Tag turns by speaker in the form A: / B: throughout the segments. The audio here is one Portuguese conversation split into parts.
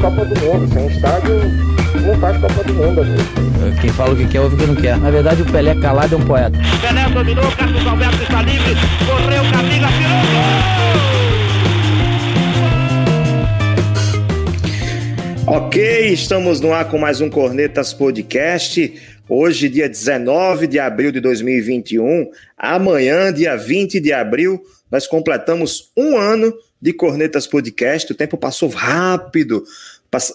A: Copa do Mundo. Sem estádio, não faz Copa do Mundo, amigo.
B: Quem fala o que quer, ouve o que não quer. Na verdade, o Pelé calado é um poeta.
C: Pelé dominou, Carlos Alberto está livre, correu, Camila, tirou gol!
D: Ok, estamos no ar com mais um Cornetas Podcast. Hoje, dia 19 de abril de 2021. Amanhã, dia 20 de abril, nós completamos um ano de Cornetas Podcast. O tempo passou rápido.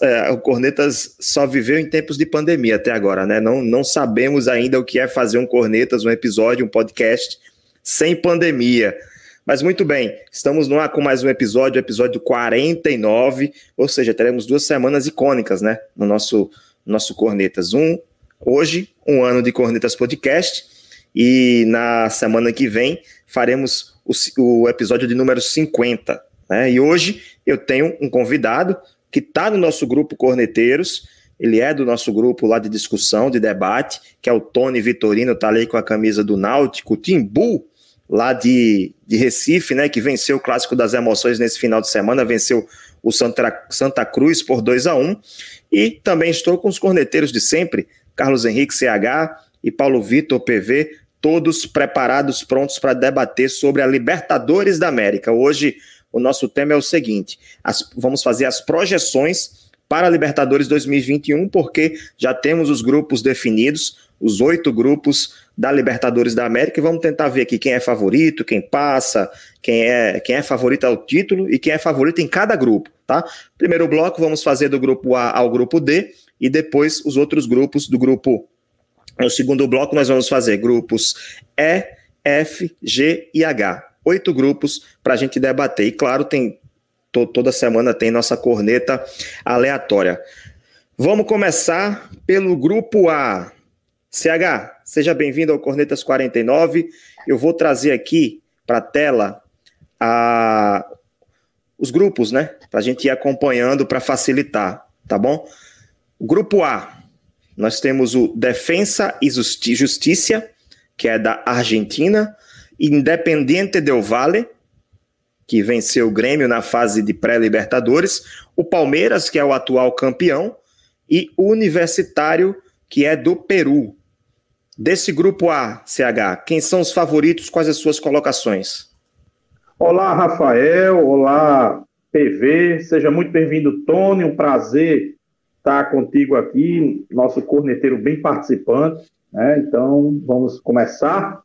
D: É, o Cornetas só viveu em tempos de pandemia até agora, né? Não, não sabemos ainda o que é fazer um Cornetas, um episódio, um podcast sem pandemia. Mas muito bem, estamos no ar com mais um episódio, episódio 49, ou seja, teremos duas semanas icônicas, né? No nosso, nosso Cornetas. Um, hoje, um ano de Cornetas Podcast, e na semana que vem faremos o, o episódio de número 50. Né? E hoje eu tenho um convidado que está no nosso grupo Corneteiros, ele é do nosso grupo lá de discussão, de debate, que é o Tony Vitorino, está ali com a camisa do Náutico, Timbu, lá de, de Recife, né, que venceu o Clássico das Emoções nesse final de semana, venceu o Santa, Santa Cruz por 2 a 1 E também estou com os corneteiros de sempre, Carlos Henrique CH e Paulo Vitor PV, todos preparados, prontos para debater sobre a Libertadores da América. Hoje o nosso tema é o seguinte: as, vamos fazer as projeções para a Libertadores 2021, porque já temos os grupos definidos, os oito grupos da Libertadores da América, e vamos tentar ver aqui quem é favorito, quem passa, quem é, quem é favorito ao título e quem é favorito em cada grupo, tá? Primeiro bloco, vamos fazer do grupo A ao grupo D, e depois os outros grupos do grupo. No segundo bloco, nós vamos fazer grupos E, F, G e H oito grupos para a gente debater. E claro, tem to, toda semana tem nossa corneta aleatória. Vamos começar pelo grupo A. CH, seja bem-vindo ao Cornetas 49. Eu vou trazer aqui para a tela a, os grupos, né? Para a gente ir acompanhando para facilitar, tá bom? grupo A, nós temos o Defensa e Justiça, que é da Argentina. Independiente Del Valle, que venceu o Grêmio na fase de pré-Libertadores, o Palmeiras, que é o atual campeão, e o Universitário, que é do Peru. Desse grupo A, CH, quem são os favoritos? Quais as suas colocações?
E: Olá, Rafael. Olá, PV. Seja muito bem-vindo, Tony. Um prazer estar contigo aqui, nosso corneteiro bem participante. Né? Então, vamos começar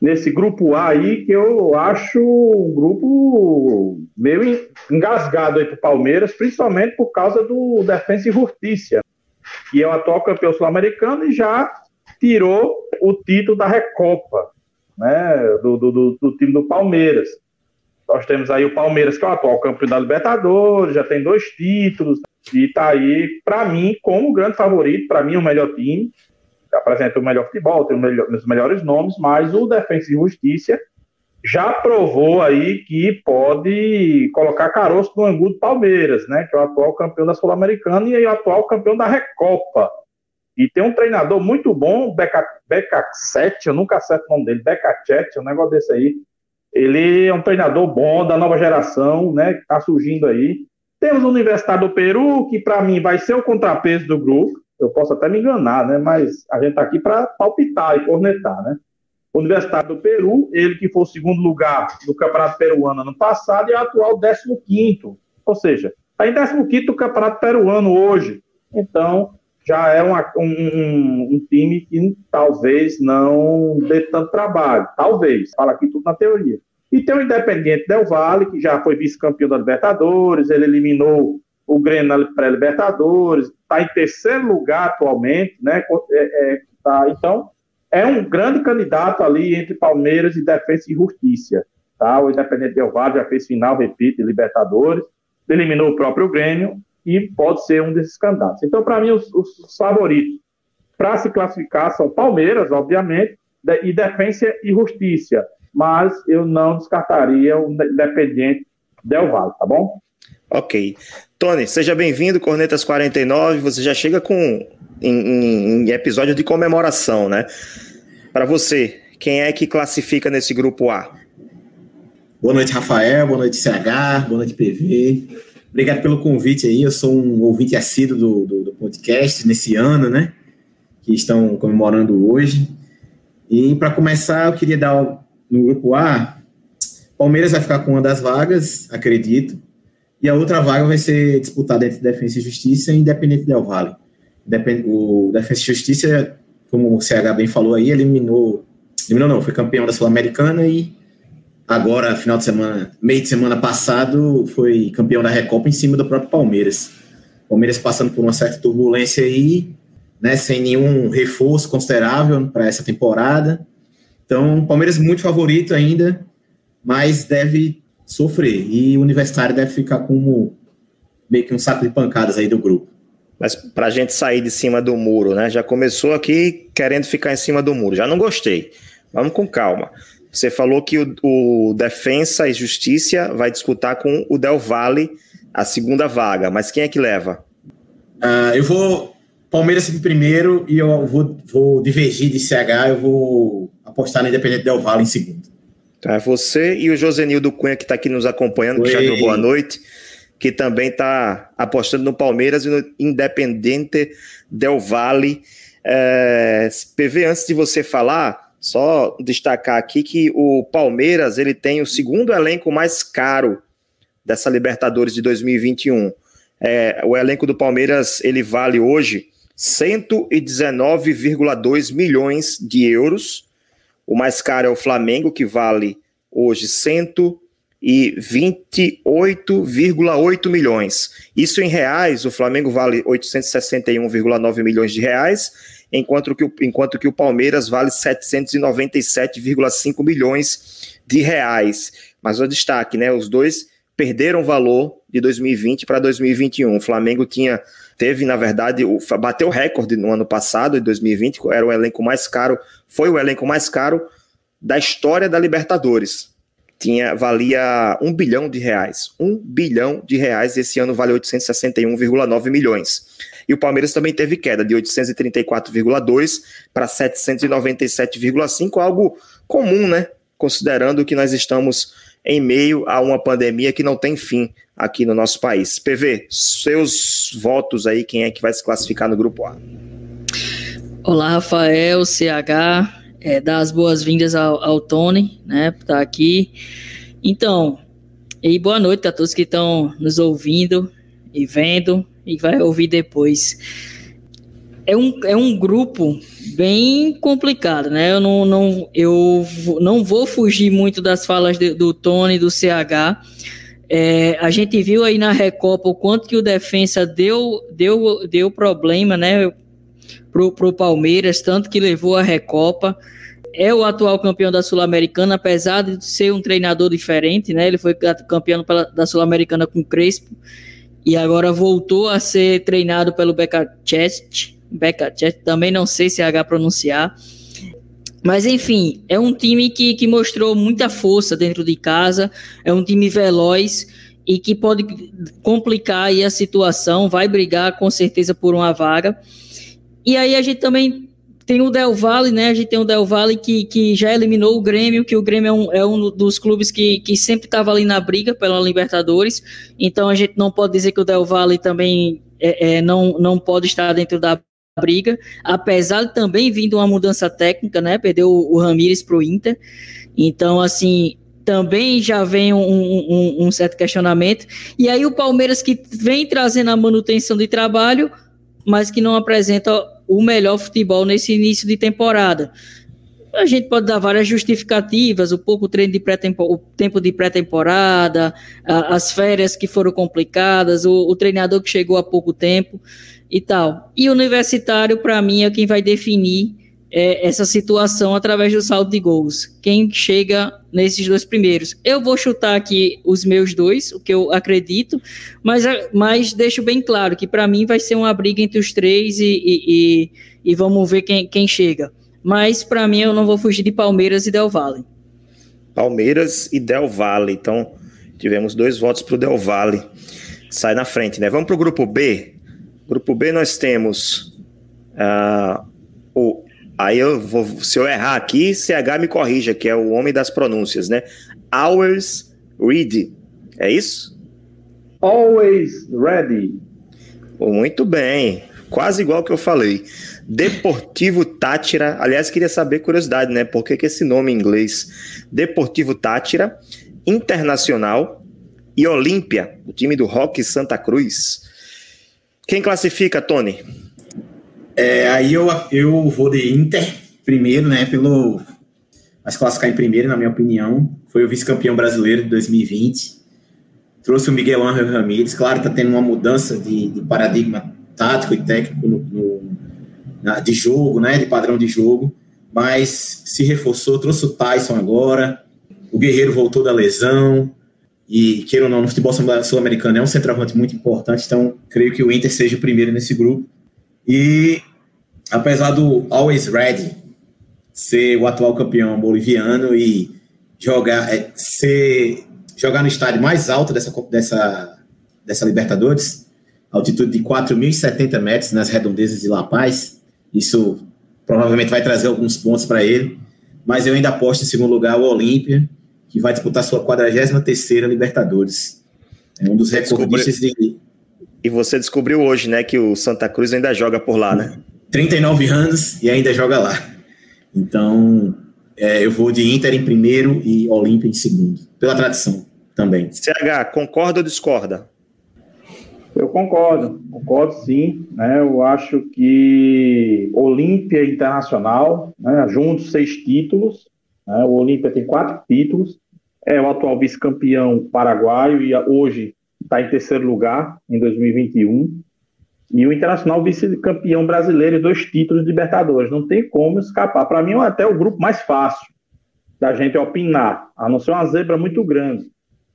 E: nesse grupo A aí, que eu acho um grupo meio engasgado aí o Palmeiras, principalmente por causa do Defensa e Justiça, que é o atual campeão sul-americano e já tirou o título da Recopa, né, do, do, do, time do Palmeiras. Nós temos aí o Palmeiras, que é o atual campeão da Libertadores, já tem dois títulos, e está aí, para mim, como grande favorito, para mim, o melhor time apresenta o melhor futebol, tem os melhores nomes, mas o Defensa e Justiça já provou aí que pode colocar caroço no angu do Palmeiras, né? Que é o atual campeão da Sul-Americana e o atual campeão da Recopa. E tem um treinador muito bom, Beca, Beca 7, eu nunca acerto o nome dele, Beca 7, um negócio desse aí. Ele é um treinador bom da nova geração, né? Que tá surgindo aí. Temos o Universidade do Peru, que para mim vai ser o contrapeso do grupo eu posso até me enganar, né? Mas a gente está aqui para palpitar e cornetar, né? Universidade do Peru, ele que foi o segundo lugar do Campeonato Peruano ano passado e é atual 15 ou seja, está em 15 do Campeonato Peruano hoje. Então, já é uma, um, um, um, time que talvez não dê tanto trabalho. Talvez. Fala aqui tudo na teoria. E tem o Independiente Del Valle, que já foi vice-campeão da Libertadores, ele eliminou o Grêmio na pré-Libertadores, está em terceiro lugar atualmente, né? É, é, tá, então, é um grande candidato ali entre Palmeiras e Defesa e Justiça. Tá? O Independente Del Valle já fez final, repito, Libertadores, eliminou o próprio Grêmio e pode ser um desses candidatos. Então, para mim, os, os favoritos para se classificar são Palmeiras, obviamente, e Defesa e Justiça, mas eu não descartaria o Independente Del Valle, tá bom?
D: Ok. Tony, seja bem-vindo, Cornetas 49. Você já chega com em, em, episódio de comemoração, né? Para você, quem é que classifica nesse grupo A?
F: Boa noite, Rafael. Boa noite, CH. Boa noite, PV. Obrigado pelo convite aí. Eu sou um ouvinte assíduo do, do, do podcast nesse ano, né? Que estão comemorando hoje. E para começar, eu queria dar no grupo A. Palmeiras vai ficar com uma das vagas, acredito. E a outra vaga vai ser disputada entre Defesa e Justiça e Independente Del Vale. O Defesa e Justiça, como o CH bem falou aí, eliminou. Eliminou não, foi campeão da Sul-Americana e agora, final de semana, meio de semana passado, foi campeão da Recopa em cima do próprio Palmeiras. Palmeiras passando por uma certa turbulência aí, né, sem nenhum reforço considerável para essa temporada. Então, Palmeiras muito favorito ainda, mas deve sofrer. E o Universitário deve ficar como meio que um saco de pancadas aí do grupo.
D: Mas para a gente sair de cima do muro, né? Já começou aqui querendo ficar em cima do muro. Já não gostei. Vamos com calma. Você falou que o, o Defensa e Justiça vai disputar com o Del Valle a segunda vaga, mas quem é que leva?
F: Uh, eu vou Palmeiras em primeiro e eu vou, vou divergir de CH, eu vou apostar no Independente Del Valle em segundo.
D: É você e o Josenildo Cunha que está aqui nos acompanhando, que já deu boa noite, que também está apostando no Palmeiras e no Independente Del Valle. É, PV, antes de você falar, só destacar aqui que o Palmeiras ele tem o segundo elenco mais caro dessa Libertadores de 2021. É, o elenco do Palmeiras ele vale hoje 119,2 milhões de euros. O mais caro é o Flamengo, que vale hoje 128,8 milhões. Isso em reais, o Flamengo vale 861,9 milhões de reais enquanto que o, enquanto que o Palmeiras vale 797,5 milhões de reais. Mas o destaque, né? Os dois perderam valor de 2020 para 2021. O Flamengo tinha teve, na verdade, o, bateu recorde no ano passado, em 2020, era o elenco mais caro, foi o elenco mais caro da história da Libertadores. Tinha, valia um bilhão de reais. Um bilhão de reais, esse ano vale 861,9 milhões. E o Palmeiras também teve queda de 834,2 para 797,5, algo comum, né? Considerando que nós estamos em meio a uma pandemia que não tem fim aqui no nosso país. PV, seus votos aí, quem é que vai se classificar no grupo A?
B: Olá, Rafael, CH, é, dar as boas-vindas ao, ao, Tony, né, por estar aqui. Então, e boa noite a todos que estão nos ouvindo e vendo e vai ouvir depois. É um, é um grupo bem complicado, né? Eu não, não, eu não vou fugir muito das falas de, do Tony do CH. É, a gente viu aí na Recopa o quanto que o defensa deu, deu, deu problema, né? Pro, pro Palmeiras, tanto que levou a Recopa. É o atual campeão da Sul-Americana, apesar de ser um treinador diferente, né? Ele foi campeão da Sul-Americana com Crespo e agora voltou a ser treinado pelo Becachet. Becachet, também não sei se é H pronunciar. Mas enfim, é um time que, que mostrou muita força dentro de casa, é um time veloz e que pode complicar aí a situação, vai brigar com certeza por uma vaga. E aí a gente também tem o Del Valle, né? A gente tem o Del Valle que, que já eliminou o Grêmio, que o Grêmio é um, é um dos clubes que, que sempre estava ali na briga pela Libertadores. Então a gente não pode dizer que o Del Valle também é, é, não, não pode estar dentro da briga, apesar de também vindo uma mudança técnica, né? Perdeu o, Ramires para o Inter. Então, assim, também já vem um, um, um, certo questionamento. E aí o Palmeiras que vem trazendo a manutenção de trabalho, mas que não apresenta o melhor futebol nesse início de temporada. A gente pode dar várias justificativas, o pouco treino de pré o tempo de pré-temporada, as férias que foram complicadas, o, o treinador que chegou há pouco tempo e tal. E o universitário, para mim, é quem vai definir é, essa situação através do saldo de gols. Quem chega nesses dois primeiros. Eu vou chutar aqui os meus dois, o que eu acredito, mas, mas deixo bem claro que para mim vai ser uma briga entre os três e, e, e, e vamos ver quem, quem chega. Mas para mim eu não vou fugir de Palmeiras e Del Valle.
D: Palmeiras e Del Valle. Então tivemos dois votos para o Del Valle. Sai na frente, né? Vamos para o grupo B. Grupo B nós temos uh, o Aí eu vou, se eu errar aqui, CH me corrija, que é o homem das pronúncias, né? Hours Read. É isso?
E: Always Ready.
D: Muito bem, quase igual que eu falei. Deportivo Tátira. Aliás, queria saber curiosidade, né? Por que, que esse nome em inglês? Deportivo Tátira, Internacional e Olímpia, o time do Rock Santa Cruz. Quem classifica, Tony?
F: É, aí eu, eu vou de Inter primeiro, né? Pelo. Mas classificar em primeiro, na minha opinião. Foi o vice-campeão brasileiro de 2020. Trouxe o Miguel Ángel Ramírez. Claro, está tendo uma mudança de, de paradigma tático e técnico no, no, na, de jogo, né? De padrão de jogo. Mas se reforçou, trouxe o Tyson agora. O Guerreiro voltou da lesão. E, queira ou não, no futebol sul-americano é um centroavante muito importante. Então, creio que o Inter seja o primeiro nesse grupo. E apesar do Always Ready ser o atual campeão boliviano e jogar, é, ser, jogar no estádio mais alto dessa, dessa, dessa Libertadores, altitude de 4.070 metros nas redondezas de La Paz, isso provavelmente vai trazer alguns pontos para ele, mas eu ainda aposto em segundo lugar o Olímpia, que vai disputar sua 43ª Libertadores. É um dos recordistas de...
D: E você descobriu hoje, né, que o Santa Cruz ainda joga por lá, né?
F: 39 anos e ainda joga lá. Então, é, eu vou de Inter em primeiro e Olímpia em segundo, pela tradição também.
D: CH, concorda ou discorda?
E: Eu concordo, concordo sim. Né? Eu acho que Olímpia Internacional, né? juntos seis títulos. Né? O Olímpia tem quatro títulos. É o atual vice-campeão paraguaio e hoje está em terceiro lugar em 2021. E o Internacional vice-campeão brasileiro e dois títulos de Libertadores. Não tem como escapar. Para mim, é até o grupo mais fácil da gente opinar, a não ser uma zebra muito grande.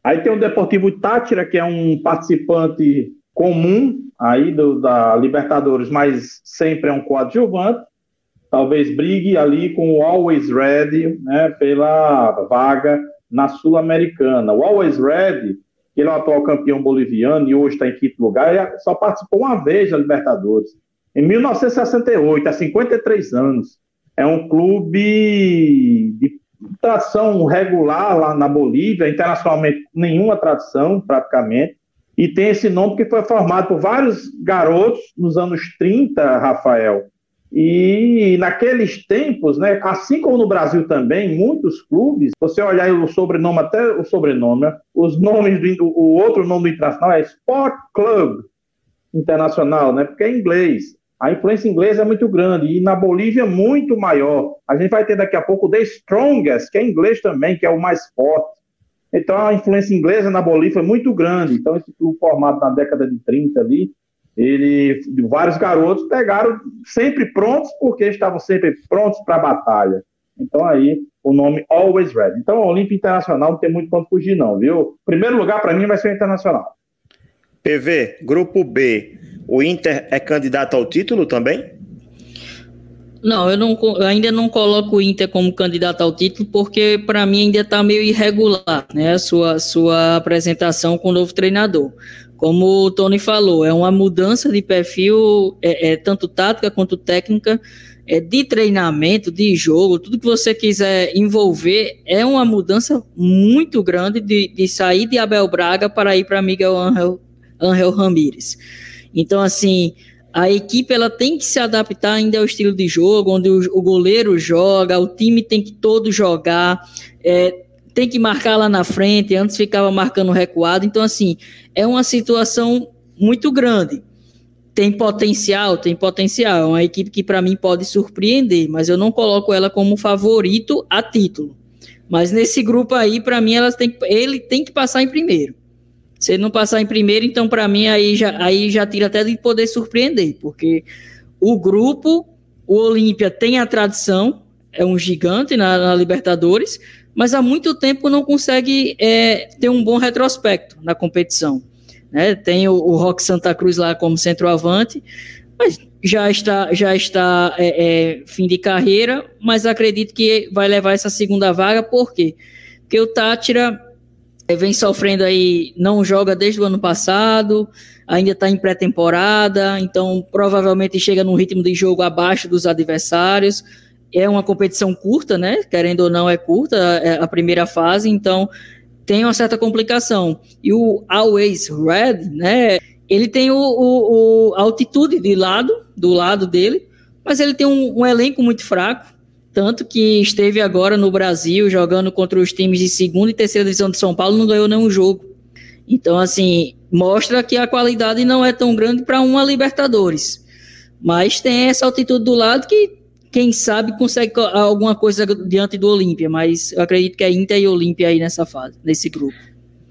E: Aí tem o Deportivo Tátira, que é um participante comum aí do, da Libertadores, mas sempre é um coadjuvante. Talvez brigue ali com o Always Ready né, pela vaga na Sul-Americana. O Always Ready que ele é o atual campeão boliviano e hoje está em quinto lugar, só participou uma vez da Libertadores, em 1968, há 53 anos. É um clube de tração regular lá na Bolívia, internacionalmente nenhuma tradição, praticamente, e tem esse nome que foi formado por vários garotos nos anos 30, Rafael, e naqueles tempos, né, assim como no Brasil também, muitos clubes, você olhar o sobrenome, até o sobrenome, os nomes do o outro nome do internacional é Sport Club Internacional, né, porque é inglês. A influência inglesa é muito grande e na Bolívia muito maior. A gente vai ter daqui a pouco o The Strongest, que é inglês também, que é o mais forte. Então a influência inglesa na Bolívia é muito grande. Então esse clube formado na década de 30 ali, ele, vários garotos pegaram sempre prontos, porque estavam sempre prontos para a batalha. Então aí o nome Always Red. Então o Olímpia Internacional não tem muito quanto fugir não, viu? Primeiro lugar para mim vai ser o Internacional.
D: PV, grupo B, o Inter é candidato ao título também?
B: Não, eu, não, eu ainda não coloco o Inter como candidato ao título, porque para mim ainda está meio irregular, né? A sua, sua apresentação com o novo treinador. Como o Tony falou, é uma mudança de perfil, é, é tanto tática quanto técnica, é, de treinamento, de jogo, tudo que você quiser envolver, é uma mudança muito grande de, de sair de Abel Braga para ir para Miguel Angel, Angel Ramírez. Então, assim, a equipe ela tem que se adaptar ainda ao estilo de jogo, onde o, o goleiro joga, o time tem que todo jogar. É, tem que marcar lá na frente, antes ficava marcando recuado. Então, assim, é uma situação muito grande. Tem potencial, tem potencial. É uma equipe que, para mim, pode surpreender, mas eu não coloco ela como favorito a título. Mas nesse grupo aí, para mim, elas tem, ele tem que passar em primeiro. Se ele não passar em primeiro, então, para mim, aí já, aí já tira até de poder surpreender, porque o grupo, o Olímpia tem a tradição, é um gigante na, na Libertadores, mas há muito tempo não consegue é, ter um bom retrospecto na competição. Né? Tem o, o Rock Santa Cruz lá como centroavante, mas já está, já está é, é, fim de carreira, mas acredito que vai levar essa segunda vaga, por quê? Porque o Tátira é, vem sofrendo aí, não joga desde o ano passado, ainda está em pré-temporada, então provavelmente chega num ritmo de jogo abaixo dos adversários é uma competição curta, né? Querendo ou não, é curta é a primeira fase, então tem uma certa complicação. E o Always Red, né? Ele tem o, o, o altitude de lado, do lado dele, mas ele tem um, um, elenco muito fraco. Tanto que esteve agora no Brasil jogando contra os times de segunda e terceira divisão de São Paulo, não ganhou nenhum jogo. Então, assim, mostra que a qualidade não é tão grande para uma Libertadores. Mas tem essa altitude do lado que, quem sabe, consegue alguma coisa diante do Olímpia. Mas eu acredito que é Inter e Olímpia aí nessa fase, nesse grupo.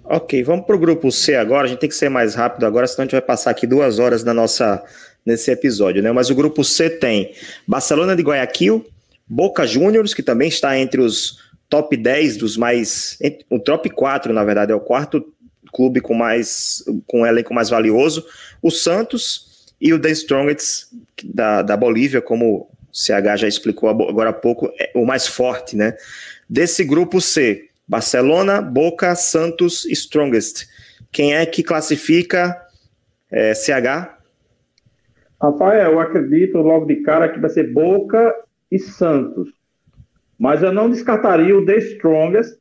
D: Ok, vamos para o grupo C agora. A gente tem que ser mais rápido agora, senão a gente vai passar aqui duas horas na nossa, nesse episódio, né? Mas o grupo C tem Barcelona de Guayaquil, Boca Juniors, que também está entre os top 10 dos mais. O top 4, na verdade, é o quarto clube com mais. com um elenco mais valioso. O Santos e o The Strongest da, da Bolívia, como CH já explicou agora há pouco, é o mais forte, né? Desse grupo C, Barcelona, Boca, Santos, Strongest. Quem é que classifica é, CH?
E: Rafael, eu acredito logo de cara que vai ser Boca e Santos. Mas eu não descartaria o The Strongest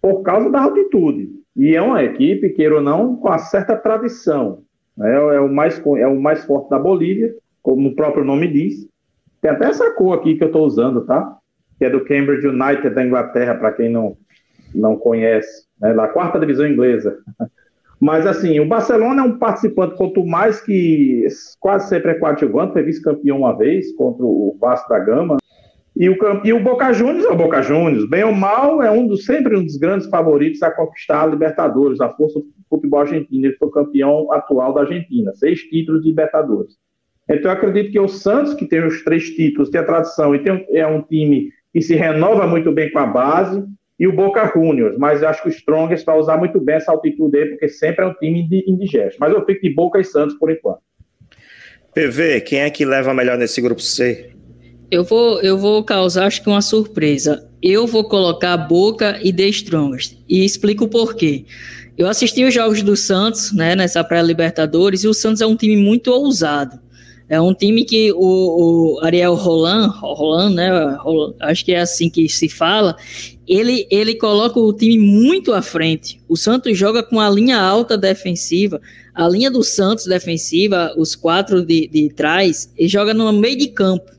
E: por causa da altitude. E é uma equipe, queira ou não, com uma certa tradição. É, é, o, mais, é o mais forte da Bolívia, como o próprio nome diz. Tem até essa cor aqui que eu estou usando, tá? Que é do Cambridge United da Inglaterra, para quem não, não conhece, né, da quarta divisão inglesa. Mas, assim, o Barcelona é um participante, quanto mais que quase sempre é coadjuvante, foi vice-campeão uma vez contra o Vasco da Gama. E o, e o Boca Juniors é o Boca Juniors. Bem ou mal, é um dos, sempre um dos grandes favoritos a conquistar a Libertadores, a força do futebol argentino. Ele foi campeão atual da Argentina, seis títulos de Libertadores. Então, eu acredito que o Santos, que tem os três títulos, tem a tradição e tem, é um time que se renova muito bem com a base, e o Boca Juniors, mas eu acho que o Strongest vai usar muito bem essa altitude dele, porque sempre é um time indigesto. Mas eu fico de Boca e Santos por enquanto.
D: PV, quem é que leva melhor nesse grupo C?
B: Eu vou, eu vou causar, acho que uma surpresa. Eu vou colocar Boca e The Strongest. E explico o porquê. Eu assisti os jogos do Santos, né, nessa pré-Libertadores, e o Santos é um time muito ousado. É um time que o, o Ariel Roland, Roland, né? Roland, acho que é assim que se fala. Ele, ele coloca o time muito à frente. O Santos joga com a linha alta defensiva. A linha do Santos defensiva, os quatro de, de trás, ele joga no meio de campo.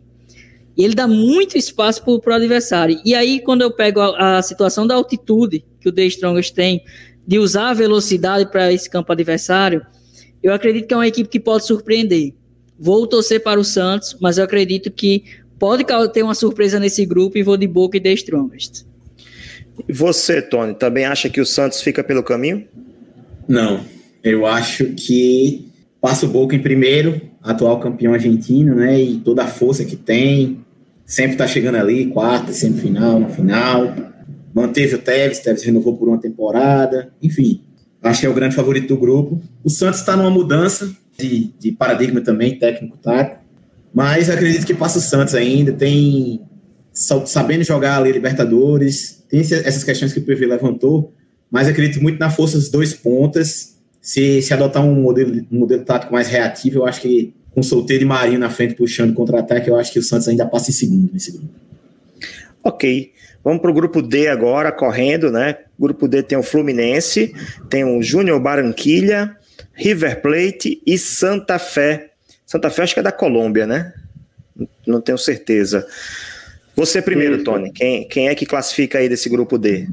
B: E ele dá muito espaço para o adversário. E aí, quando eu pego a, a, situação da altitude que o The Strongest tem, de usar a velocidade para esse campo adversário, eu acredito que é uma equipe que pode surpreender. Vou torcer para o Santos, mas eu acredito que pode ter uma surpresa nesse grupo e vou de Boca e The Strongest.
D: E você, Tony, também acha que o Santos fica pelo caminho?
F: Não, eu acho que passa o Boca em primeiro, atual campeão argentino, né? E toda a força que tem, sempre tá chegando ali, quarta, semifinal, no final. Manteve o Tevez, Tevez renovou por uma temporada, enfim. Acho que é o grande favorito do grupo. O Santos está numa mudança, de, de paradigma também, técnico tático. Mas acredito que passa o Santos ainda, tem sabendo jogar ali Libertadores, tem essas questões que o PV levantou, mas acredito muito na força dos dois pontas. Se, se adotar um modelo, um modelo tático mais reativo, eu acho que com Solteiro e Marinho na frente puxando contra-ataque, eu acho que o Santos ainda passa em segundo nesse grupo.
D: Ok. Vamos para o grupo D agora, correndo, né? Grupo D tem o Fluminense, tem o Júnior Barranquilha, River Plate e Santa Fé. Santa Fé acho que é da Colômbia, né? Não tenho certeza. Você primeiro, Isso. Tony. Quem, quem é que classifica aí desse grupo D?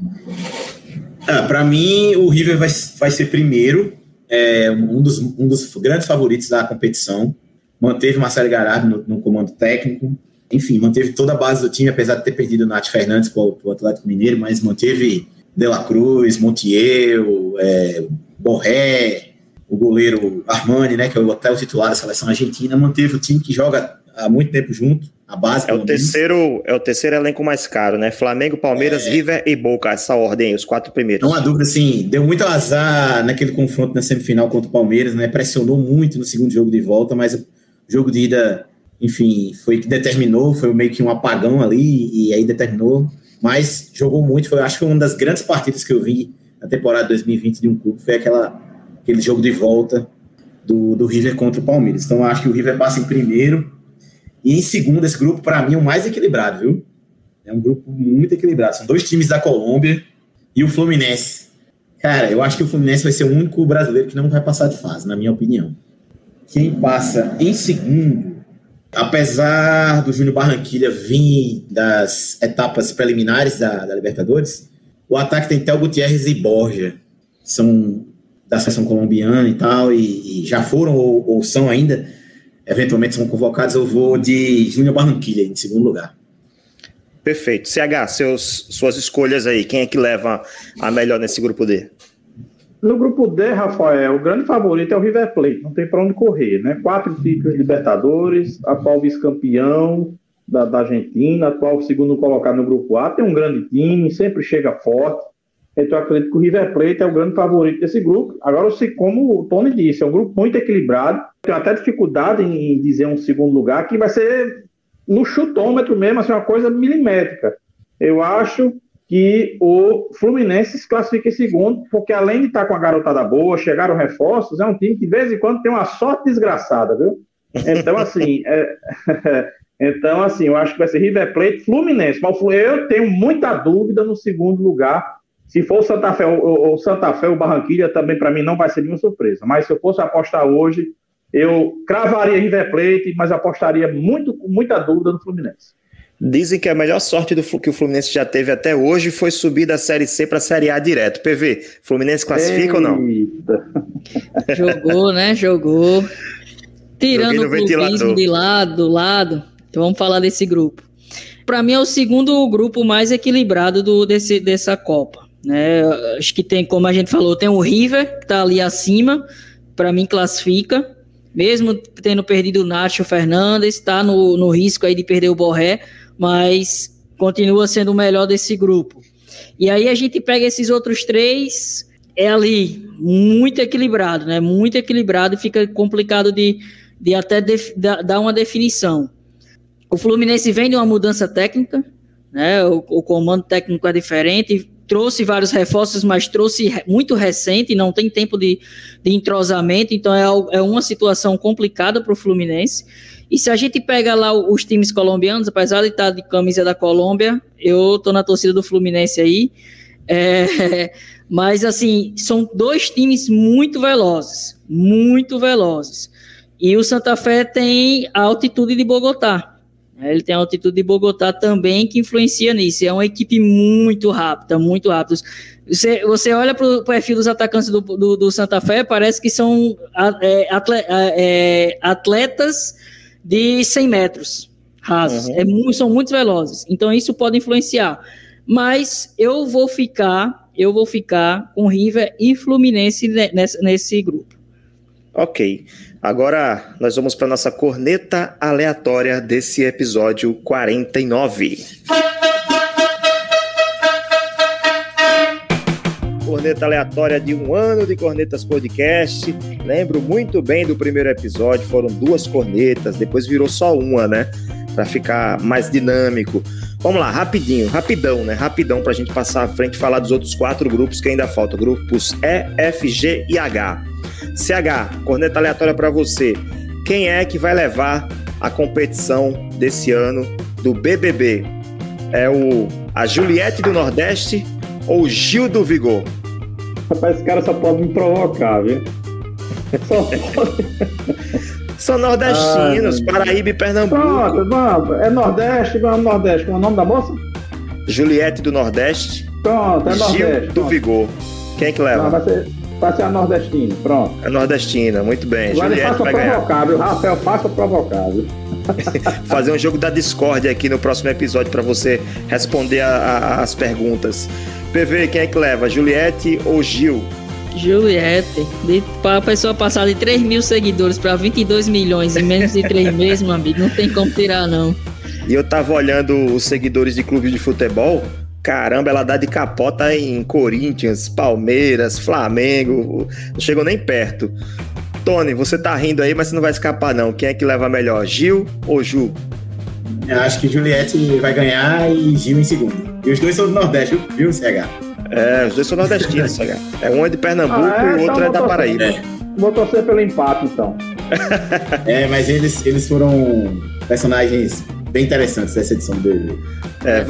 F: Ah, Para mim, o River vai, vai ser primeiro. É um dos, um dos grandes favoritos da competição. Manteve Marcelo Garardo no, no comando técnico. Enfim, manteve toda a base do time, apesar de ter perdido o Nath Fernandes para o Atlético Mineiro, mas manteve De La Cruz, Montiel, é, Borré, o goleiro Armani, né, que é o até o titular da seleção argentina, manteve o time que joga há muito tempo junto, a base.
D: É o terceiro, é o terceiro elenco mais caro, né? Flamengo, Palmeiras, é... River e Boca, essa ordem, os quatro primeiros.
F: Não há dúvida, assim, deu muito azar naquele confronto na semifinal contra o Palmeiras, né? Pressionou muito no segundo jogo de volta, mas o jogo de ida, enfim, foi que determinou, foi meio que um apagão ali e aí determinou, mas jogou muito, foi acho que uma das grandes partidas que eu vi na temporada 2020 de um clube, foi aquela aquele jogo de volta do, do River contra o Palmeiras. Então, acho que o River passa em primeiro. E em segundo, esse grupo, para mim, é o mais equilibrado, viu? É um grupo muito equilibrado. São dois times da Colômbia e o Fluminense. Cara, eu acho que o Fluminense vai ser o único brasileiro que não vai passar de fase, na minha opinião. Quem passa em segundo, apesar do Júnior Barranquilha vir das etapas preliminares da, da Libertadores, o ataque tem Théo Gutierrez e Borja, são da seleção colombiana e tal, e, e já foram ou, ou, são ainda, eventualmente são convocados. Eu vou de Júnior Barranquilha em segundo lugar.
D: Perfeito. CH, seus, suas escolhas aí, quem é que leva a melhor nesse grupo D?
E: No grupo D, Rafael, o grande favorito é o River Plate, não tem para onde correr, né? Quatro títulos de Libertadores, atual vice-campeão da, da, Argentina, atual segundo colocado no grupo A, tem um grande time, sempre chega forte. Então, acredito que o River Plate é o grande favorito desse grupo. Agora, como o Tony disse, é um grupo muito equilibrado. Tenho até dificuldade em dizer um segundo lugar, que vai ser no chutômetro mesmo, assim, uma coisa milimétrica. Eu acho que o Fluminense se classifica em segundo, porque além de estar com a garotada boa, chegaram reforços, é um time que de vez em quando tem uma sorte desgraçada, viu? Então, assim, é... então, assim, eu acho que vai ser River Plate, Fluminense. Mas eu tenho muita dúvida no segundo lugar se for o Santa Fé, o, o Santa Fé, o Barranquilha também para mim não vai ser nenhuma surpresa. Mas se eu fosse apostar hoje, eu cravaria River Plate, mas apostaria muito com muita dúvida no Fluminense.
D: Dizem que a melhor sorte do que o Fluminense já teve até hoje foi subir da Série C para a Série A direto. PV, Fluminense classifica Eita. ou não?
B: Jogou, né? Jogou. Tirando o clubismo de lado, do lado. Então vamos falar desse grupo. Para mim é o segundo grupo mais equilibrado do, desse, dessa Copa. Né? Acho que tem, como a gente falou, tem o River, que está ali acima, para mim classifica. Mesmo tendo perdido o Nacho Fernandes, está no, no risco aí de perder o Borré, mas continua sendo o melhor desse grupo. E aí a gente pega esses outros três, é ali muito equilibrado, né? Muito equilibrado fica complicado de, de até def, dar uma definição. O Fluminense vem de uma mudança técnica, né? O, o comando técnico é diferente, trouxe vários reforços, mas trouxe muito recente, não tem tempo de, de entrosamento, então é, é uma situação complicada para o Fluminense. E se a gente pega lá os times colombianos, apesar de estar de camisa da Colômbia, eu tô na torcida do Fluminense aí. É, mas assim, são dois times muito velozes, muito velozes. E o Santa Fé tem a altitude de Bogotá. Né? Ele tem a altitude de Bogotá também que influencia nisso. É uma equipe muito rápida, muito rápida. Você, você olha para o perfil dos atacantes do, do, do, Santa Fé, parece que são é, é, atletas de 100 metros rasos. Uhum. É muito, são muito velozes. Então isso pode influenciar. Mas eu vou ficar, eu vou ficar com River e Fluminense nesse, nesse grupo.
D: Ok. Agora nós vamos para nossa corneta aleatória desse episódio 49. Corneta aleatória de um ano de Cornetas Podcast. Lembro muito bem do primeiro episódio, foram duas cornetas, depois virou só uma, né? Para ficar mais dinâmico. Vamos lá, rapidinho, rapidão, né? Rapidão para a gente passar à frente e falar dos outros quatro grupos que ainda faltam: grupos E, F, G e H. CH, corneta aleatória para você. Quem é que vai levar a competição desse ano do BBB? É o a Juliette do Nordeste ou o Gil do Vigor?
E: Rapaz, esse cara só pode me provocar, viu? Só
D: pode. São nordestinos, ah, Paraíba e Pernambuco.
E: Pronto, vamos. É Nordeste, vamos Nordeste. Qual é o nome da moça?
D: Juliette do Nordeste.
E: Pronto, é Nordeste.
D: Gil do
E: pronto.
D: Vigor. Quem é que leva?
E: Não, vai ser, Vai ser a nordestina, pronto.
D: A nordestina, muito bem.
E: Agora Juliette faça vai viu? Rafael, faça provocar, viu?
D: Fazer um jogo da Discord aqui no próximo episódio para você responder a, a, as perguntas. PV, quem é que leva? Juliette ou Gil?
B: Juliette, para a pessoa passar de 3 mil seguidores para 22 milhões em menos de 3 meses, meu amigo, não tem como tirar, não.
D: E eu tava olhando os seguidores de clubes de futebol, Caramba, ela dá de capota em Corinthians, Palmeiras, Flamengo, não chegou nem perto. Tony, você tá rindo aí, mas você não vai escapar não. Quem é que leva melhor, Gil ou Ju?
F: Eu acho que Juliette vai ganhar e Gil em segundo. E os dois são do Nordeste, viu, CH?
D: É, os dois são nordestinos, CH. É um é de Pernambuco ah, é, e o outro então é da Paraíba. É.
E: Vou torcer pelo empate, então.
F: é, mas eles, eles foram personagens bem interessantes dessa edição do.
D: É,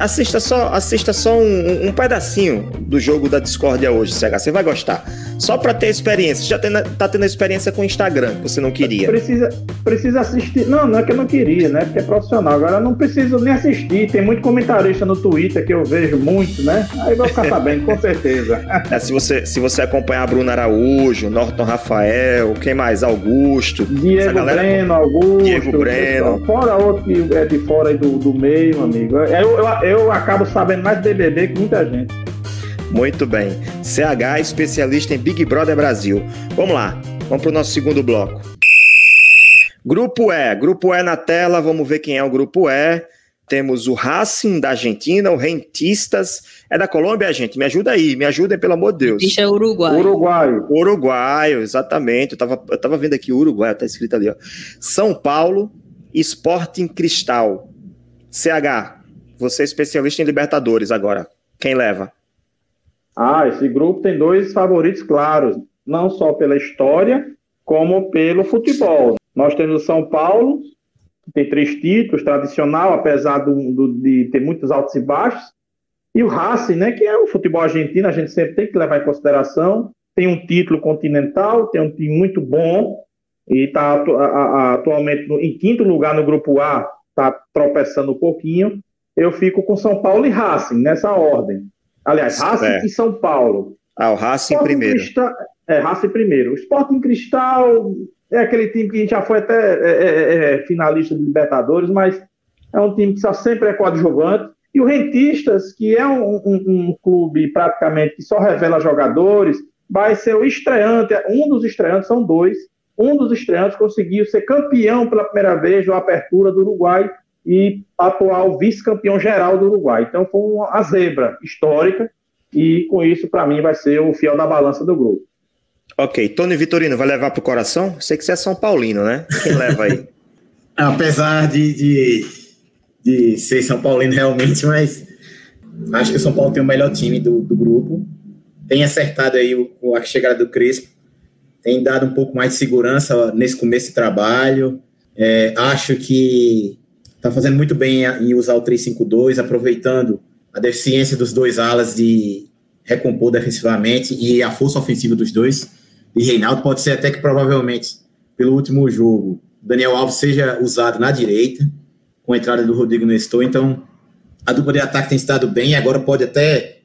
D: assista só, assista só um, um, pedacinho do jogo da Discordia hoje, CH. Você vai gostar. Só para ter experiência. Já tem, tá tendo experiência com o Instagram, que você não queria.
E: Precisa, precisa assistir. Não, não é que eu não queria, né? Porque é profissional. Agora não preciso nem assistir. Tem muito comentarista no Twitter que eu vejo muito, né? Aí vou ficar sabendo, com certeza.
D: É, se, você, se você acompanhar a Bruna Araújo, Norton Rafael, quem mais? Augusto.
E: Diego galera... Breno, Augusto.
D: Diego Breno.
E: Pessoal, fora outro que é de fora aí do, do meio, amigo. Eu, eu, eu acabo sabendo mais BBB que muita gente.
D: Muito bem. CH, especialista em Big Brother Brasil. Vamos lá, vamos para o nosso segundo bloco. Grupo E, grupo E na tela, vamos ver quem é o grupo E. Temos o Racing da Argentina, o Rentistas. É da Colômbia, gente? Me ajuda aí, me ajudem, pelo amor de Deus.
B: Isso é Uruguai.
E: Uruguaio.
D: Uruguaio, exatamente. Eu tava, eu tava vendo aqui Uruguai, tá escrito ali, ó. São Paulo, Sporting Cristal. CH, você é especialista em Libertadores agora. Quem leva?
E: Ah, esse grupo tem dois favoritos claros, não só pela história, como pelo futebol. Nós temos o São Paulo, que tem três títulos, tradicional, apesar do, do, de ter muitos altos e baixos, e o Racing, né, que é o futebol argentino, a gente sempre tem que levar em consideração, tem um título continental, tem um time muito bom, e está atualmente em quinto lugar no grupo A, está tropeçando um pouquinho. Eu fico com São Paulo e Racing, nessa ordem. Aliás, Racing é. e São Paulo.
D: Ah, o Racing Sporting primeiro.
E: Cristal, é, Racing primeiro. O Sporting Cristal é aquele time que já foi até é, é, é, é, finalista de Libertadores, mas é um time que só sempre é coadjuvante. E o Rentistas, que é um, um, um, clube praticamente que só revela jogadores, vai ser o estreante, um dos estreantes, são dois, um dos estreantes conseguiu ser campeão pela primeira vez da Apertura do Uruguai e atual vice-campeão geral do Uruguai. Então foi uma zebra histórica e com isso, para mim, vai ser o fiel da balança do grupo.
D: Ok, Tony Vitorino vai levar para o coração? Sei que você é São Paulino, né? Quem leva aí?
F: Apesar de, de, de, ser São Paulino realmente, mas acho que o São Paulo tem o melhor time do, do grupo. Tem acertado aí o, a chegada do Crespo, tem dado um pouco mais de segurança nesse começo de trabalho. É, acho que está fazendo muito bem em usar o 3-5-2, aproveitando a deficiência dos dois alas de recompor defensivamente e a força ofensiva dos dois. E Reinaldo pode ser até que provavelmente, pelo último jogo, Daniel Alves seja usado na direita, com a entrada do Rodrigo Nestor. Então, a dupla de ataque tem estado bem, agora pode até.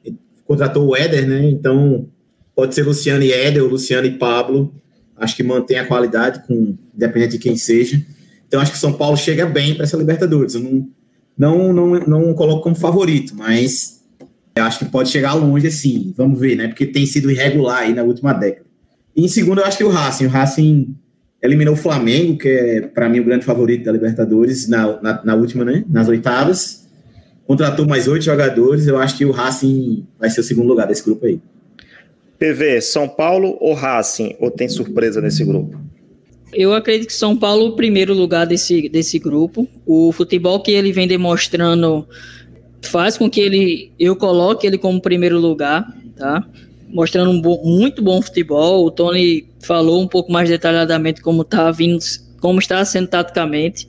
F: Contratou o Éder, né? Então, pode ser Luciano e Éder, ou Luciano e Pablo. Acho que mantém a qualidade, com, independente de quem seja. Então acho que São Paulo chega bem para essa Libertadores. Eu não, não, não, não coloco como favorito, mas acho que pode chegar longe assim. Vamos ver, né? Porque tem sido irregular aí na última década. E em segundo, eu acho que o Racing. O Racing eliminou o Flamengo, que é para mim o grande favorito da Libertadores, na, na, na, última, né? Nas oitavas. Contratou mais oito jogadores. Eu acho que o Racing vai ser o segundo lugar desse grupo aí.
D: PV, São Paulo ou Racing? Ou tem surpresa nesse grupo?
B: Eu acredito que São Paulo o primeiro lugar desse, desse grupo. O futebol que ele vem demonstrando faz com que ele eu coloque ele como primeiro lugar, tá? Mostrando um muito bom futebol. O Tony falou um pouco mais detalhadamente como tá vindo, como está sendo taticamente.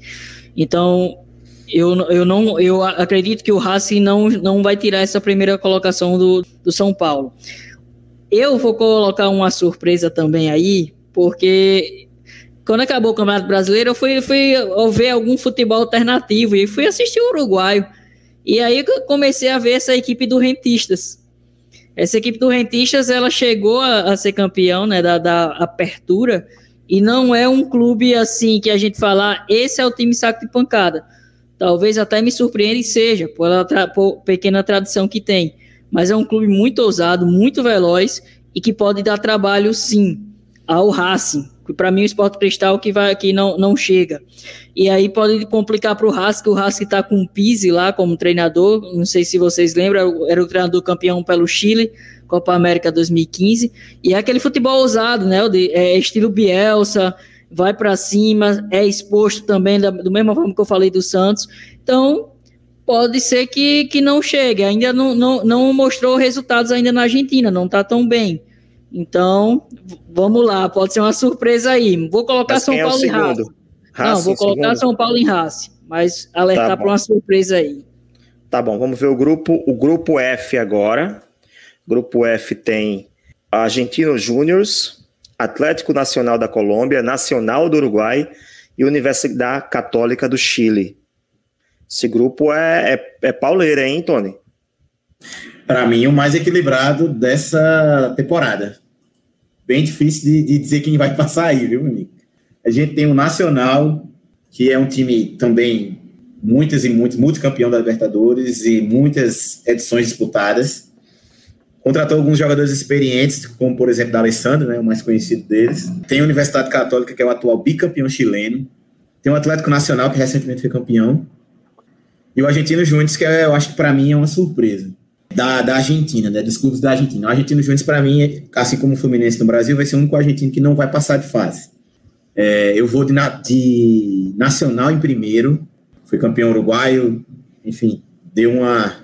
B: Então, eu, eu não eu acredito que o Racing não, não vai tirar essa primeira colocação do, do São Paulo. Eu vou colocar uma surpresa também aí, porque quando acabou o Campeonato Brasileiro, eu fui, fui ver algum futebol alternativo e fui assistir o Uruguaio. E aí eu comecei a ver essa equipe do Rentistas. Essa equipe do Rentistas, ela chegou a, a ser campeão né, da, da, apertura e não é um clube assim que a gente falar, esse é o time saco de pancada. Talvez até me surpreenda e seja, pela tra por pequena tradição que tem. Mas é um clube muito ousado, muito veloz e que pode dar trabalho sim ao Racing para mim o Sport Cristal que vai que não, não chega. E aí pode complicar para o que o Haas está com o Pise lá como treinador, não sei se vocês lembram, era o treinador campeão pelo Chile, Copa América 2015, e é aquele futebol ousado, né, é estilo Bielsa, vai para cima, é exposto também, da, do mesma forma que eu falei do Santos, então pode ser que, que não chegue, ainda não, não, não mostrou resultados ainda na Argentina, não está tão bem, então, vamos lá, pode ser uma surpresa aí. Vou colocar Mas São é Paulo em Raça. Não, vou colocar segundo. São Paulo em Raça. mas alertar
D: Tá
B: para
D: bom.
B: uma surpresa aí.
D: Tá bom, vamos ver o grupo, o grupo F agora. Grupo F tem Argentino Júniors, Atlético Nacional da Colômbia, Nacional do Uruguai e Universidade Católica do Chile. Esse grupo é, é, é pauleira, hein, Tony?
F: Para mim, o mais equilibrado dessa temporada. Bem difícil de, de dizer quem vai passar aí, viu, amigo? A gente tem o Nacional, que é um time também muitas e muitos, multicampeão da Libertadores e muitas edições disputadas. Contratou alguns jogadores experientes, como por exemplo, da Alessandro, né, o mais conhecido deles. Tem a Universidade Católica, que é o atual bicampeão chileno. Tem o Atlético Nacional, que recentemente foi campeão. E o Argentino Júnior, que é, eu acho que para mim é uma surpresa. Da, da Argentina, né, dos clubes da Argentina. O Argentino Júnior, para mim, é- assim como o Fluminense no Brasil, vai ser o único argentino que não vai passar de fase. É, eu vou de, na- de Nacional em primeiro, foi campeão uruguaio, enfim, deu uma.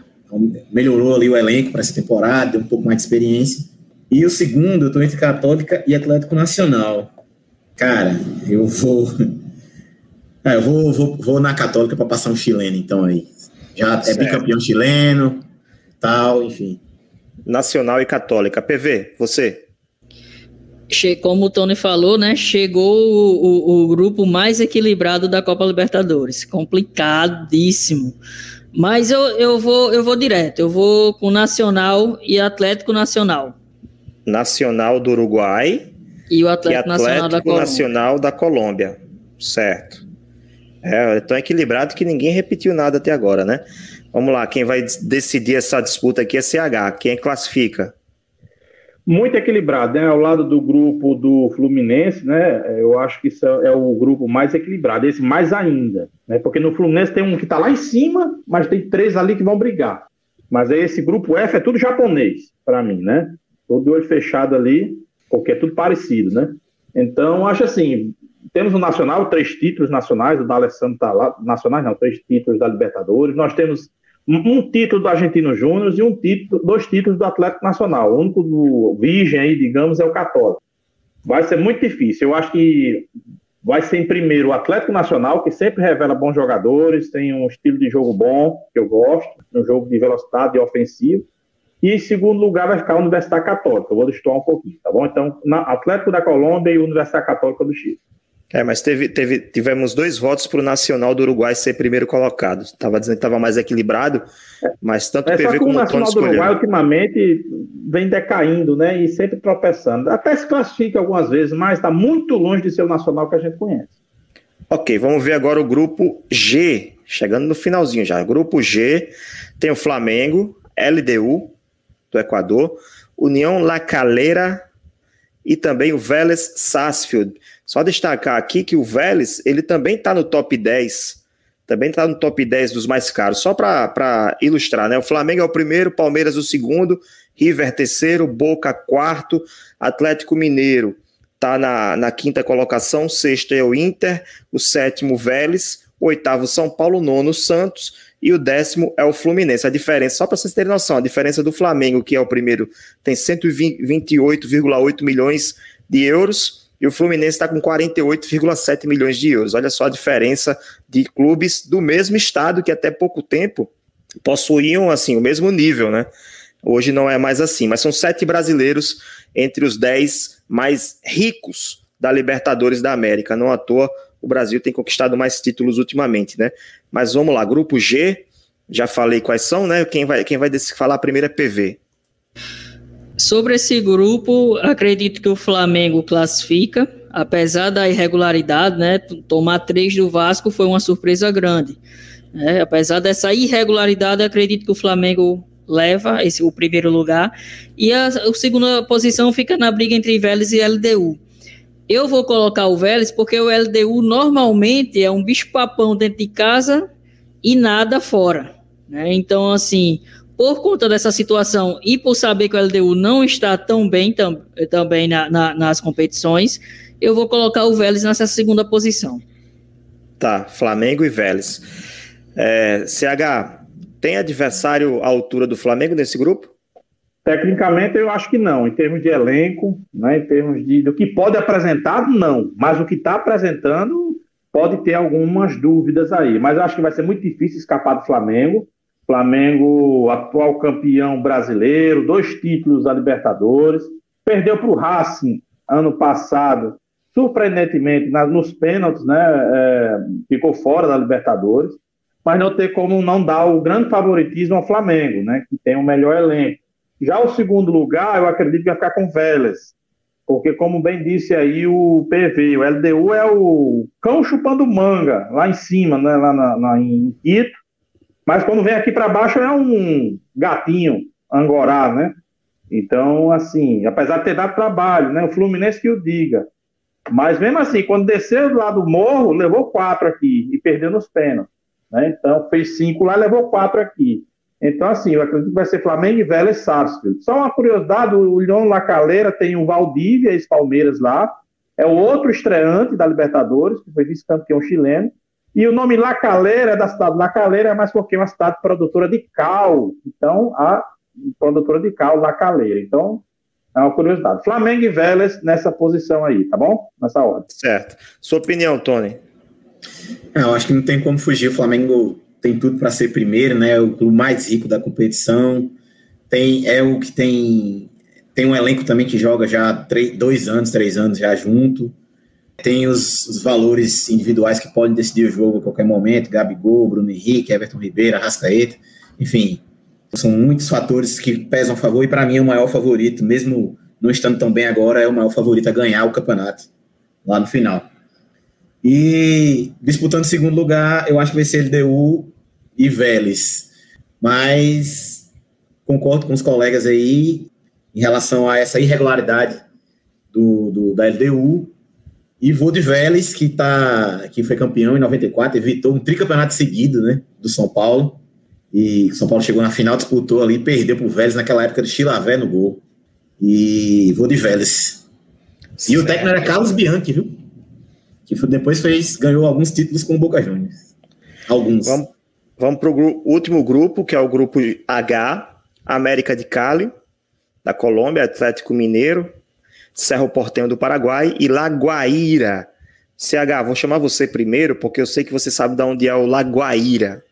F: melhorou ali o elenco para essa temporada, deu um pouco mais de experiência. E o segundo, eu tô entre Católica e Atlético Nacional. Cara, eu vou. Ah, eu vou, vou, vou na Católica para passar um chileno, então aí. Já é
D: Certo.
F: bicampeão chileno, tal, enfim.
D: Nacional e Católica. PV, você?
B: Como o Tony falou, né? Chegou o, o- o grupo mais equilibrado da Copa Libertadores. Complicadíssimo. Mas eu, eu, vou, eu vou direto. Eu vou com Nacional e Atlético Nacional.
D: Nacional do Uruguai
B: E o
D: e
B: Atlético, Nacional da
D: Atlético
B: Colômbia.
D: Nacional da Colômbia. Certo. É, é tão equilibrado que ninguém repetiu nada até agora, né? Vamos lá, quem vai decidir essa disputa aqui é CH. Quem classifica?
E: Muito equilibrado, né? Ao lado do grupo do Fluminense, né? Eu acho que isso é o grupo mais equilibrado, esse mais ainda, né? Porque no Fluminense tem um que tá lá em cima, mas tem três ali que vão brigar. Mas esse grupo F é tudo japonês, para mim, né? Todo olho fechado ali, porque é tudo parecido, né? Então, acho assim, temos o Nacional, três títulos nacionais, o da Alessandro tá lá, nacionais não, três títulos da Libertadores, nós temos um, título do Argentino Júnior e um título, dois títulos do Atlético Nacional. O único do Virgem aí, digamos, é o Católico. Vai ser muito difícil. Eu acho que vai ser em primeiro o Atlético Nacional, que sempre revela bons jogadores, tem um estilo de jogo bom, que eu gosto, um jogo de velocidade e ofensivo. E em segundo lugar vai ficar a Universidade Católica. Eu vou destoar um pouquinho, tá bom? Então, Atlético da Colômbia e Universidade Católica do Chile.
D: É, mas teve, teve, tivemos dois votos para o Nacional do Uruguai ser primeiro colocado. Estava dizendo que estava mais equilibrado, mas tanto o
E: É só
D: PV
E: o
D: como o
E: Nacional do. Uruguai ultimamente vem decaindo, né? E sempre tropeçando. Até se classifica algumas vezes, mas está muito longe de ser o Nacional que a gente conhece.
D: Ok, vamos ver agora o grupo G, chegando no finalzinho já. Grupo G tem o Flamengo, LDU do Equador, União La Calera e também o Vélez Sarsfield. Só destacar aqui que o Vélez, ele também está no top 10, também está no top 10 dos mais caros. Só para ilustrar, né? O Flamengo é o primeiro, Palmeiras o segundo, River terceiro, Boca quarto, Atlético Mineiro está na, na quinta colocação, sexto é o Inter, o sétimo Vélez, o oitavo São Paulo, nono Santos e o décimo é o Fluminense. A diferença, só para vocês terem noção, a diferença do Flamengo, que é o primeiro, tem 128,8 milhões de euros e o Fluminense está com 48,7 milhões de euros. Olha só a diferença de clubes do mesmo estado que até pouco tempo possuíam assim o mesmo nível, né? Hoje não é mais assim, mas são sete brasileiros entre os dez mais ricos da Libertadores da América. Não à toa o Brasil tem conquistado mais títulos ultimamente, né? Mas vamos lá, grupo G, já falei quais são, né? Quem vai, quem vai falar primeiro é PV.
B: Sobre esse grupo, acredito que o Flamengo classifica, apesar da irregularidade, né? Tomar três do Vasco foi uma surpresa grande. Né? Apesar dessa irregularidade, acredito que o Flamengo leva esse, o primeiro lugar. E a, a segunda posição fica na briga entre Vélez e LDU. Eu vou colocar o Vélez porque o LDU normalmente é um bicho-papão dentro de casa e nada fora. Né? Então, assim, por conta dessa situação e por saber que o LDU não está tão bem tam, também na, na, nas competições, eu vou colocar o Vélez nessa segunda posição.
D: Tá, Flamengo e Vélez. É, CH, tem adversário à altura do Flamengo nesse grupo?
E: Tecnicamente, eu acho que não. Em termos de elenco, né, em termos de do que pode apresentar, não. Mas o que está apresentando pode ter algumas dúvidas aí, mas eu acho que vai ser muito difícil escapar do Flamengo. Flamengo, atual campeão brasileiro, dois títulos da Libertadores, perdeu para o Racing ano passado, surpreendentemente, nos pênaltis, né? É, ficou fora da Libertadores, mas não tem como não dar o grande favoritismo ao Flamengo, né? Que tem o melhor elenco. Já o segundo lugar, eu acredito que vai ficar com o Vélez, porque, como bem disse aí o PV, o LDU é o cão chupando manga, lá em cima, né, lá na, na em Quito, mas quando vem aqui para baixo é um gatinho angorá, né? Então, assim, apesar de ter dado trabalho, né? O Fluminense que o diga. Mas mesmo assim, quando desceu lá do morro, levou quatro aqui e perdeu nos pênaltis. Né? Então, fez cinco lá, levou quatro aqui. Então, assim, eu acredito que vai ser Flamengo e Vélez Sarsfield. Só uma curiosidade, o Leão Lacaleira tem o Valdívia, ex-Palmeiras lá, é o outro estreante da Libertadores, que foi vice-campeão chileno, e o nome Lacaleira é da cidade de Lacaleira, mas porque é uma cidade produtora de cal, então a produtora de cal Lacaleira. Então, é uma curiosidade. Flamengo e Vélez nessa posição aí, tá bom? Nessa ordem.
D: Certo. Sua opinião, Tony?
F: É, eu acho que não tem como fugir. O Flamengo tem tudo para ser primeiro, né? O clube mais rico da competição. Tem, é o que tem. Tem um elenco também que joga já três, dois anos, três anos já junto. Tem os, os, valores individuais que podem decidir o jogo a qualquer momento: Gabigol, Bruno Henrique, Everton Ribeiro, Arrascaeta. Enfim, são muitos fatores que pesam a favor. E para mim, o maior favorito, mesmo não estando tão bem agora, é o maior favorito a ganhar o campeonato lá no final. E disputando segundo lugar, eu acho que vai ser LDU e Vélez. Mas concordo com os colegas aí em relação a essa irregularidade do, do da LDU. E vou de Vélez, que, tá, que foi campeão em 94, evitou um tricampeonato seguido né, do São Paulo. E São Paulo chegou na final, disputou ali, perdeu para o Vélez naquela época de Chilavé no gol. E vou de Vélez. E o técnico era Carlos Bianchi, viu? Que depois fez, ganhou alguns títulos com o Boca Juniors. Alguns.
D: Vamos, vamos para o último grupo, que é o grupo H, América de Cali, da Colômbia, Atlético Mineiro, Cerro Portenho do Paraguai e Laguaíra. CH, vou chamar você primeiro, porque eu sei que você sabe de onde é o Laguaíra.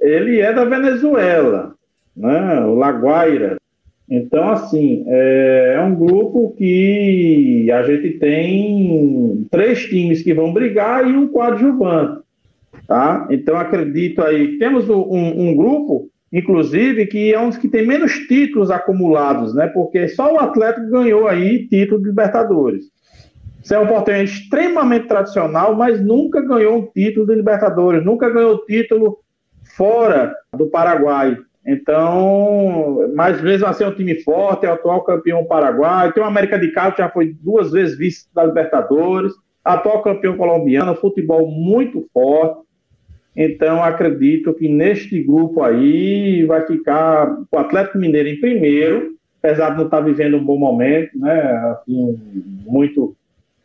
E: Ele é da Venezuela, né? o Laguaira. Então, assim, é, é um grupo que a gente tem três times que vão brigar e um coadjuvante. Tá? Então, acredito aí. Temos um, um grupo, inclusive, que é um dos que tem menos títulos acumulados, né? Porque só o Atlético ganhou aí título de Libertadores. Isso é um portão extremamente tradicional, mas nunca ganhou um título de Libertadores, nunca ganhou título fora do Paraguai. Então, mas mesmo assim é um time forte, é o atual campeão paraguaio. Tem o América de Cali, que já foi duas vezes vice da Libertadores, atual campeão colombiano, futebol muito forte. Então, acredito que neste grupo aí vai ficar o Atlético Mineiro em primeiro, apesar de não estar vivendo um bom momento, né? Assim, muito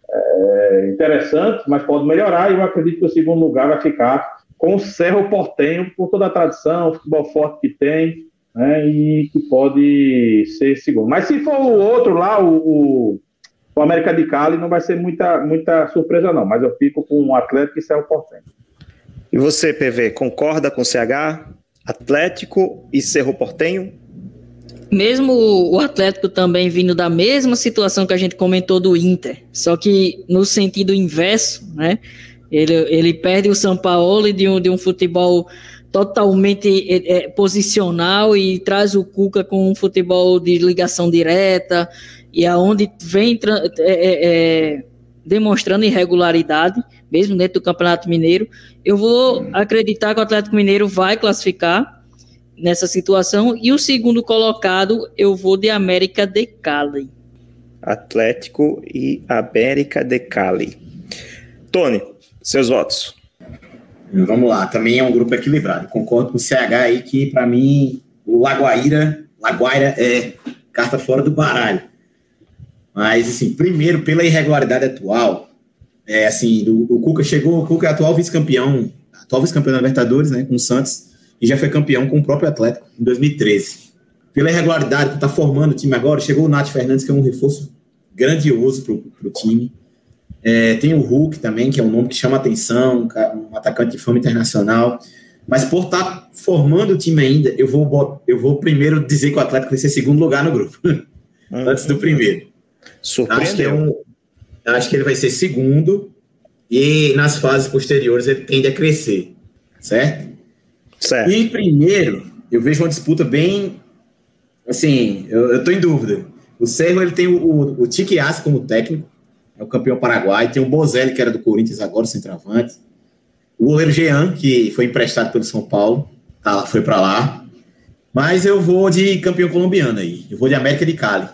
E: é, interessante, mas pode melhorar. E eu acredito que o segundo lugar vai ficar com o Cerro Portenho, por toda a tradição, o futebol forte que tem, né, e que pode ser segundo. Mas se for o outro lá, o, o, América de Cali, não vai ser muita, muita surpresa, não. Mas eu fico com o Atlético e Cerro Portenho.
D: E você, PV, concorda com CH? Atlético e Cerro Portenho?
B: Mesmo o Atlético também vindo da mesma situação que a gente comentou do Inter, só que no sentido inverso, né? Ele, ele perde o São Paulo de um, de um futebol totalmente é, é, posicional e traz o Cuca com um futebol de ligação direta e aonde vem é, é, é, demonstrando irregularidade, mesmo dentro do Campeonato Mineiro. Eu vou acreditar que o Atlético Mineiro vai classificar nessa situação e o segundo colocado eu vou de América de Cali.
D: Atlético e América de Cali. Tony, seus votos.
F: Vamos lá, também é um grupo equilibrado. Concordo com o CH aí que, para mim, o Laguaira é carta fora do baralho. Mas, assim, primeiro, pela irregularidade atual, é assim, do, o Cuca chegou, o Cuca é atual vice-campeão, atual vice-campeão da Libertadores, né, com o Santos, e já foi campeão com o próprio Atlético em 2013. Pela irregularidade que está formando o time agora, chegou o Nath Fernandes, que é um reforço grandioso para o time. É, tem o Hulk também, que é um nome que chama atenção, um atacante de fama internacional. Mas por estar tá formando o time ainda, eu vou, eu vou primeiro dizer que o Atlético vai ser segundo lugar no grupo, antes do primeiro. Acho que, é um, acho que ele vai ser segundo e nas fases posteriores ele tende a crescer, certo? Certo. E primeiro, eu vejo uma disputa bem, assim, eu, eu tô em dúvida. O Cerro ele tem o, o, o como técnico, é o campeão paraguai, tem o Bozelli, que era do Corinthians agora, o centroavante. O goleiro Jean, que foi emprestado pelo São Paulo, tá, foi para lá. Mas eu vou de campeão colombiano aí. Eu vou de América de Cali.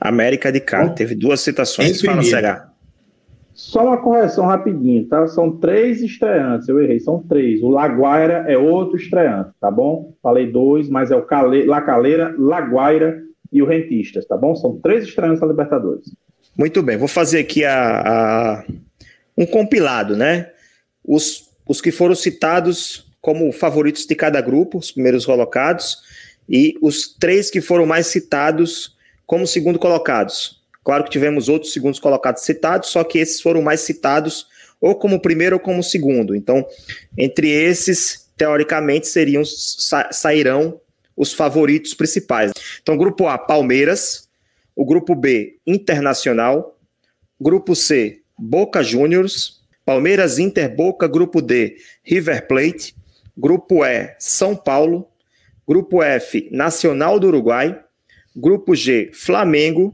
D: América de Cali. Teve duas citações. Fala, CH.
E: Só uma correção rapidinho, tá? São três estreantes, eu errei, são três. O Laguaira é outro estreante, tá bom? Falei dois, mas é o Cale... La Caleira, Laguaira e o Rentistas, tá bom? São três estreantes da Libertadores.
D: Muito bem, vou fazer aqui a, a, um compilado, né? Os, os que foram citados como favoritos de cada grupo, os primeiros colocados, e os três que foram mais citados como segundo colocados. Claro que tivemos outros segundos colocados citados, só que esses foram mais citados ou como primeiro ou como segundo. Então, entre esses, teoricamente, seriam sa sairão os favoritos principais. Então, grupo A, Palmeiras, o grupo B, Internacional, grupo C, Boca Juniors, Palmeiras, Inter, Boca, grupo D, River Plate, grupo E, São Paulo, grupo F, Nacional do Uruguai, grupo G, Flamengo,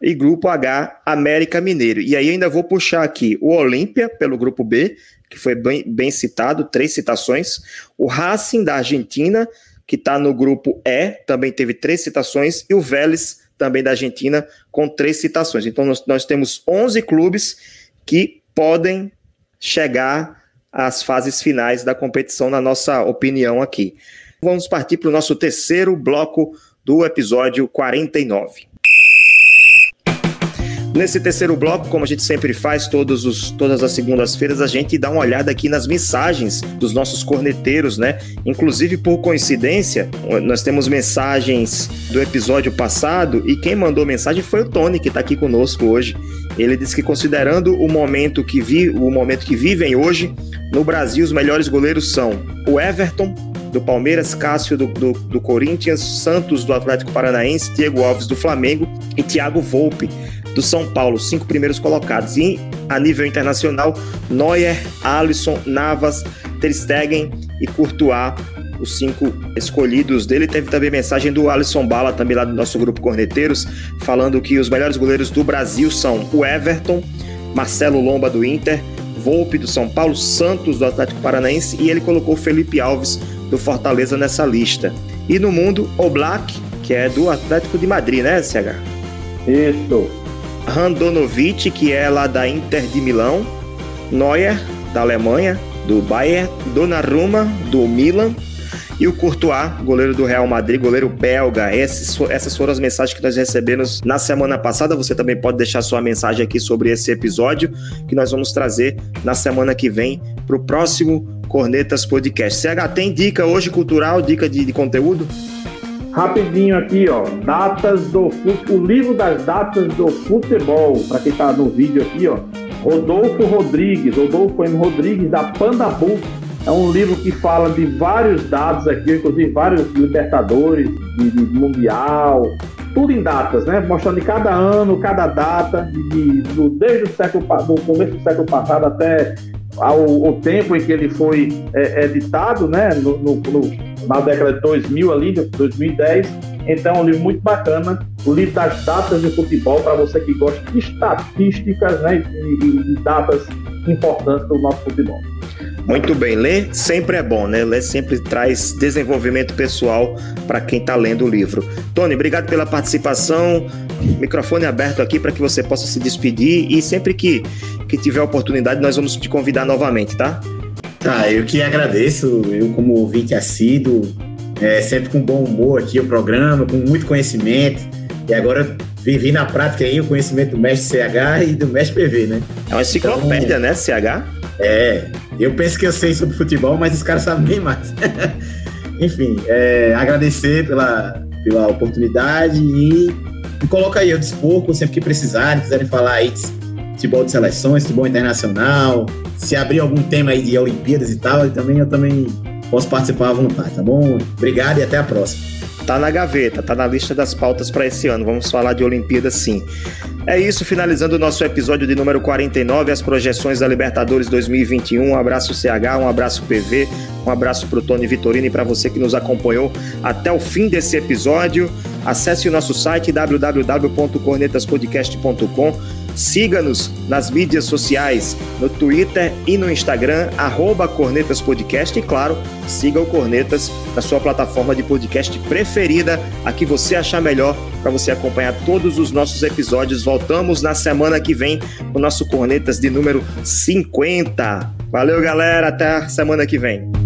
D: e grupo H, América Mineiro. E aí ainda vou puxar aqui o Olímpia pelo grupo B, que foi bem, bem citado, três citações, o Racing da Argentina, que está no grupo E, também teve três citações, e o Vélez, também da Argentina, com três citações. Então nós, nós temos 11 clubes que podem chegar às fases finais da competição, na nossa opinião aqui. Vamos partir para o nosso terceiro bloco do episódio 49. Nesse terceiro bloco, como a gente sempre faz todos os, todas as segundas-feiras, a gente dá uma olhada aqui nas mensagens dos nossos corneteiros, né? Inclusive, por coincidência, nós temos mensagens do episódio passado e quem mandou mensagem foi o Tony, que está aqui conosco hoje. Ele disse que considerando o momento que vi, o momento que vivem hoje no Brasil, os melhores goleiros são o Everton do Palmeiras, Cássio do, do, do Corinthians, Santos do Atlético Paranaense, Diego Alves do Flamengo e Thiago Volpe do São Paulo, cinco primeiros colocados. E a nível internacional, Neuer, Alisson, Navas, Ter Stegen e Courtois, os cinco escolhidos dele. Teve também mensagem do Alisson Bala, também lá do nosso grupo Corneteiros, falando que os melhores goleiros do Brasil são o Everton, Marcelo Lomba do Inter, Volpe do São Paulo, Santos do Atlético Paranaense e ele colocou Felipe Alves do Fortaleza nessa lista. E no mundo, o Black, que é do Atlético de Madrid, né, CH?
E: Isso.
D: Randonovic, que é lá da Inter de Milão, Neuer, da Alemanha, do Bayern, Donnarumma, do Milan, e o Courtois, goleiro do Real Madrid, goleiro belga. Esses, essas foram as mensagens que nós recebemos na semana passada. Você também pode deixar sua mensagem aqui sobre esse episódio que nós vamos trazer na semana que vem para o próximo Cornetas Podcast. CH, tem dica hoje cultural, dica de, de conteúdo?
E: Rapidinho aqui, ó, datas do o livro das datas do futebol, para quem tá no vídeo aqui, ó, Rodolfo Rodrigues, Rodolfo M. Rodrigues da Panda Book. É um livro que fala de vários dados aqui, inclusive vários libertadores, de, de mundial, tudo em datas, né? Mostrando de cada ano, cada data, de, de, do, desde o século do começo do século passado até ao, ao tempo em que ele foi é, editado, né? No, no, no na década de 2000 ali, 2010. Então é um livro muito bacana, o livro das datas de futebol, para você que gosta de estatísticas né, e, e, datas importantes do nosso futebol.
D: Muito bem, ler sempre é bom, né? Ler sempre traz desenvolvimento pessoal para quem está lendo o livro. Tony, obrigado pela participação. Microfone aberto aqui para que você possa se despedir e sempre que, que tiver oportunidade nós vamos te convidar novamente, tá?
F: Tá, eu que agradeço, eu como ouvinte assíduo, é, sempre com bom humor aqui o programa, com muito conhecimento, e agora vivi na prática aí o conhecimento do mestre CH e do mestre PV, né?
D: É uma enciclopédia, então, né, CH?
F: É, eu penso que eu sei sobre futebol, mas os caras sabem bem mais. Enfim, é, agradecer pela, pela oportunidade e, e coloca aí eu dispor, sempre que precisarem, quiserem falar aí futebol de seleções, futebol internacional, se abrir algum tema aí de Olimpíadas e tal, eu também, eu também posso participar à vontade, tá bom? Obrigado e até a próxima.
D: Tá na gaveta, tá na lista das pautas para esse ano. Vamos falar de Olimpíadas sim. É isso, finalizando o nosso episódio de número 49, as projeções da Libertadores 2021. Um abraço CH, um abraço PV, um abraço para o Tony Vitorino e para você que nos acompanhou até o fim desse episódio. Acesse o nosso site www.cornetaspodcast.com Siga-nos nas mídias sociais, no Twitter e no Instagram, arroba Cornetas Podcast. E claro, siga o Cornetas na sua plataforma de podcast preferida, a que você achar melhor para você acompanhar todos os nossos episódios. Voltamos na semana que vem com o nosso Cornetas de número 50. Valeu, galera. Até semana que vem.